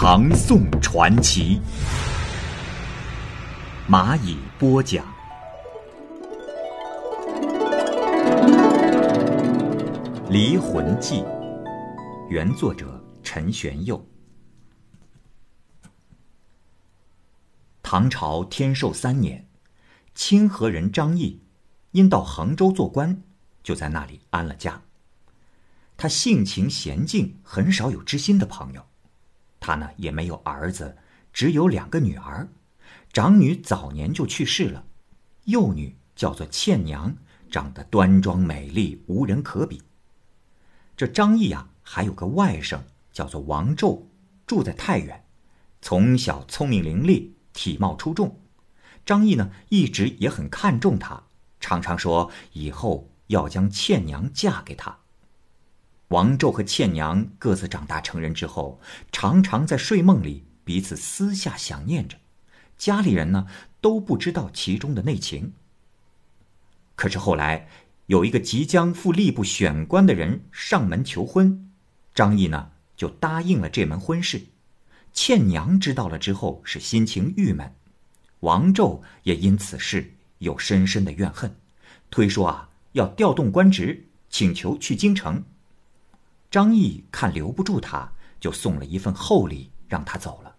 唐宋传奇》，蚂蚁播讲。《离魂记》，原作者陈玄佑。唐朝天寿三年，清河人张毅因到衡州做官。就在那里安了家。他性情娴静，很少有知心的朋友。他呢也没有儿子，只有两个女儿。长女早年就去世了，幼女叫做倩娘，长得端庄美丽，无人可比。这张毅啊，还有个外甥叫做王胄，住在太原，从小聪明伶俐，体貌出众。张毅呢一直也很看重他，常常说以后。要将倩娘嫁给他。王胄和倩娘各自长大成人之后，常常在睡梦里彼此私下想念着，家里人呢都不知道其中的内情。可是后来有一个即将赴吏部选官的人上门求婚，张毅呢就答应了这门婚事。倩娘知道了之后是心情郁闷，王胄也因此事有深深的怨恨，推说啊。要调动官职，请求去京城。张毅看留不住他，就送了一份厚礼让他走了。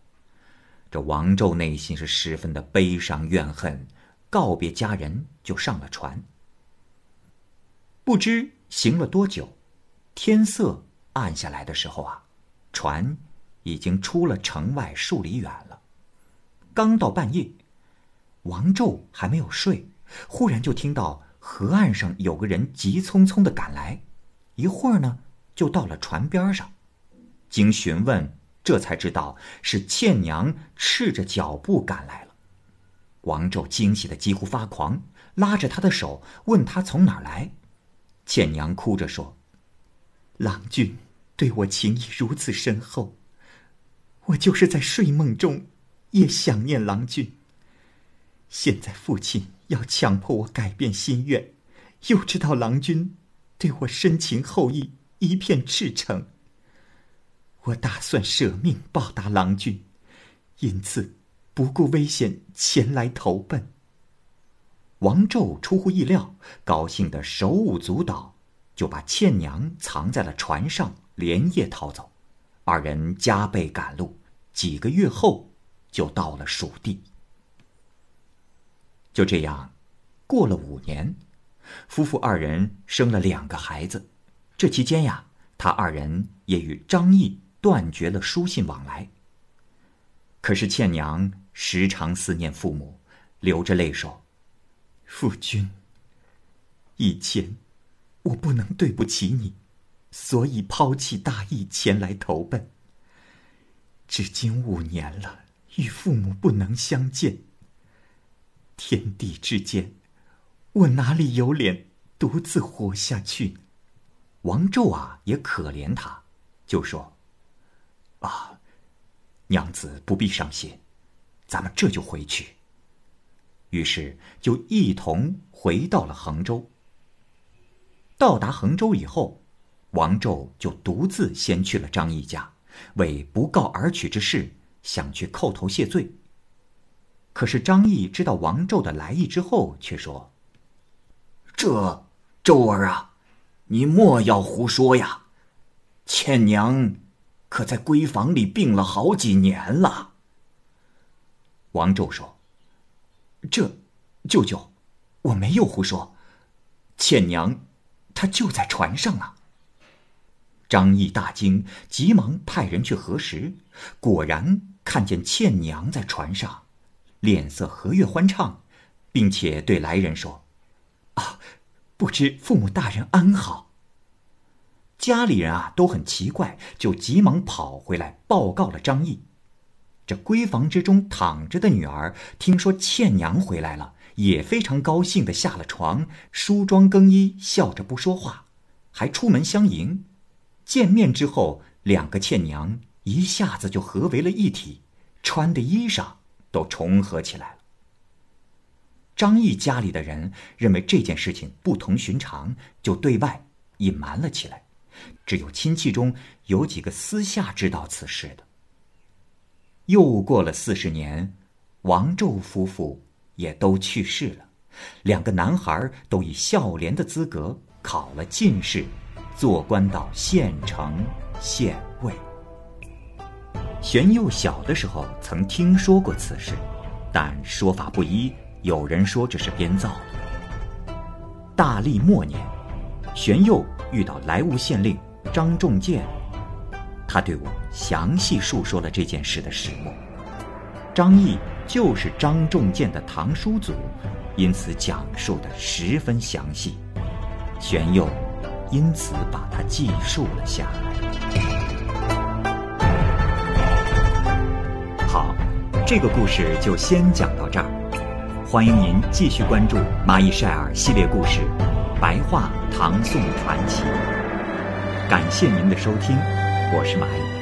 这王胄内心是十分的悲伤怨恨，告别家人就上了船。不知行了多久，天色暗下来的时候啊，船已经出了城外数里远了。刚到半夜，王胄还没有睡，忽然就听到。河岸上有个人急匆匆的赶来，一会儿呢，就到了船边上。经询问，这才知道是倩娘赤着脚步赶来了。王胄惊喜的几乎发狂，拉着他的手问他从哪儿来。倩娘哭着说：“郎君对我情谊如此深厚，我就是在睡梦中也想念郎君。现在父亲。”要强迫我改变心愿，又知道郎君对我深情厚谊，一片赤诚。我打算舍命报答郎君，因此不顾危险前来投奔。王胄出乎意料，高兴的手舞足蹈，就把倩娘藏在了船上，连夜逃走。二人加倍赶路，几个月后就到了蜀地。就这样，过了五年，夫妇二人生了两个孩子。这期间呀，他二人也与张毅断绝了书信往来。可是倩娘时常思念父母，流着泪说：“夫君，以前我不能对不起你，所以抛弃大义前来投奔。至今五年了，与父母不能相见。”天地之间，我哪里有脸独自活下去？王胄啊，也可怜他，就说：“啊，娘子不必伤心，咱们这就回去。”于是就一同回到了衡州。到达衡州以后，王胄就独自先去了张毅家，为不告而取之事，想去叩头谢罪。可是张毅知道王胄的来意之后，却说：“这周儿啊，你莫要胡说呀！倩娘可在闺房里病了好几年了。”王胄说：“这，舅舅，我没有胡说。倩娘，她就在船上啊。”张毅大惊，急忙派人去核实，果然看见倩娘在船上。脸色和悦欢畅，并且对来人说：“，不知父母大人安好。”家里人啊都很奇怪，就急忙跑回来报告了张毅。这闺房之中躺着的女儿听说倩娘回来了，也非常高兴的下了床，梳妆更衣，笑着不说话，还出门相迎。见面之后，两个倩娘一下子就合为了一体，穿的衣裳都重合起来了。张毅家里的人认为这件事情不同寻常，就对外隐瞒了起来，只有亲戚中有几个私下知道此事的。又过了四十年，王宙夫妇也都去世了，两个男孩都以孝廉的资格考了进士，做官到县城县尉。玄佑小的时候曾听说过此事，但说法不一，有人说这是编造的。大历末年，玄佑遇到莱芜县令张仲建。他对我详细述说了这件事的始末。张毅就是张仲建的堂叔祖，因此讲述的十分详细。玄佑因此把它记述了下来。好，这个故事就先讲到这儿。欢迎您继续关注蚂蚁晒尔系列故事《白话唐宋传奇》。感谢您的收听。我是蚂蚁。